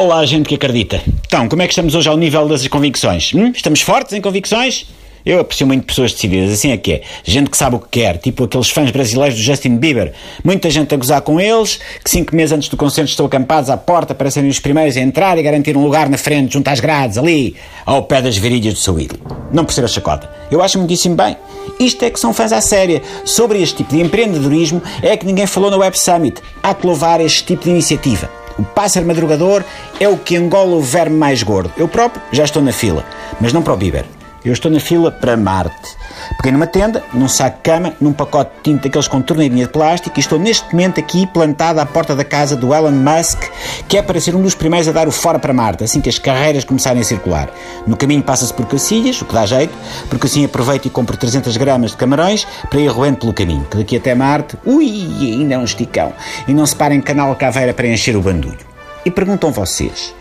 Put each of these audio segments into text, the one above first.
Olá, gente que acredita. Então, como é que estamos hoje ao nível das convicções? Hum? Estamos fortes em convicções? Eu aprecio muito pessoas decididas, assim é que é. Gente que sabe o que quer, tipo aqueles fãs brasileiros do Justin Bieber. Muita gente a gozar com eles, que cinco meses antes do concerto estão acampados à porta para serem os primeiros a entrar e garantir um lugar na frente, junto às grades, ali, ao pé das virilhas do seu ídolo. Não percebo a chacota. Eu acho muitíssimo bem. Isto é que são fãs à séria. Sobre este tipo de empreendedorismo é que ninguém falou na Web Summit. Há que louvar este tipo de iniciativa. O pássaro madrugador é o que engola o verme mais gordo. Eu próprio já estou na fila, mas não para o Bieber. Eu estou na fila para Marte. Peguei numa tenda, num saco de cama, num pacote de tinta daqueles com torneirinha de plástico e estou neste momento aqui plantado à porta da casa do Elon Musk, que é para ser um dos primeiros a dar o fora para Marte, assim que as carreiras começarem a circular. No caminho passa-se por Cacilhas, o que dá jeito, porque assim aproveito e compro 300 gramas de camarões para ir roendo pelo caminho, que daqui até Marte, ui, ainda é um esticão. E não se parem em Canal Caveira para encher o bandulho. E perguntam vocês,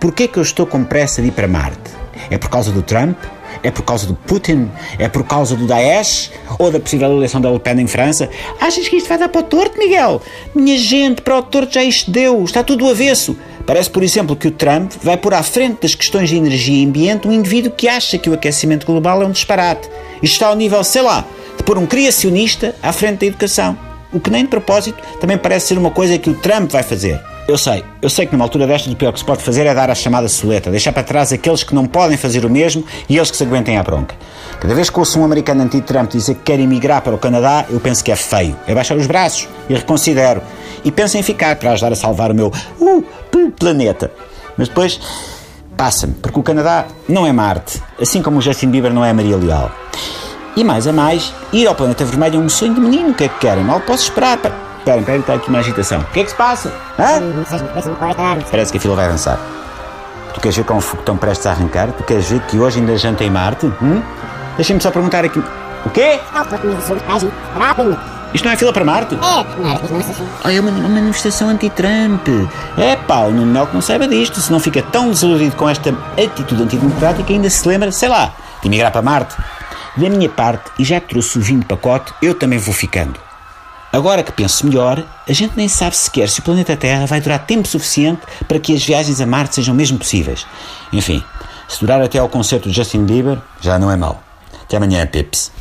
porquê que eu estou com pressa de ir para Marte? É por causa do Trump? É por causa do Putin? É por causa do Daesh? Ou da possível eleição da Le Pen em França? Achas que isto vai dar para o torto, Miguel? Minha gente, para o torto já isto deu. Está tudo do avesso. Parece, por exemplo, que o Trump vai pôr à frente das questões de energia e ambiente um indivíduo que acha que o aquecimento global é um disparate. Isto está ao nível, sei lá, de pôr um criacionista à frente da educação. O que nem de propósito também parece ser uma coisa que o Trump vai fazer. Eu sei, eu sei que numa altura destas o pior que se pode fazer é dar a chamada soleta, deixar para trás aqueles que não podem fazer o mesmo e eles que se aguentem à bronca. Cada vez que ouço um americano anti-Trump dizer que quer emigrar para o Canadá, eu penso que é feio. É baixar os braços e reconsidero. E penso em ficar para ajudar a salvar o meu uh, planeta. Mas depois passa-me, porque o Canadá não é Marte, assim como o Justin Bieber não é Maria Leal. E mais a mais, ir ao planeta vermelho é um sonho de menino. O que é que querem? Mal posso esperar. Esperem, espera, está aqui uma agitação. O que é que se passa? Hã? Parece que a fila vai avançar. Tu queres ver com o fogo prestes a arrancar? Tu queres ver que hoje ainda janta em Marte? Hum? Deixa-me só perguntar aqui. O quê? Isto não é fila para Marte? É, é uma, uma manifestação anti-Trump. É pá, o Nuno que não saiba disto, se não fica tão desiludido com esta atitude antidemocrática, ainda se lembra, sei lá, de emigrar para Marte. Da minha parte, e já trouxe o vinho de pacote, eu também vou ficando. Agora que penso melhor, a gente nem sabe sequer se o planeta Terra vai durar tempo suficiente para que as viagens a Marte sejam mesmo possíveis. Enfim, se durar até ao concerto de Justin Bieber, já não é mau. Até amanhã, Pips.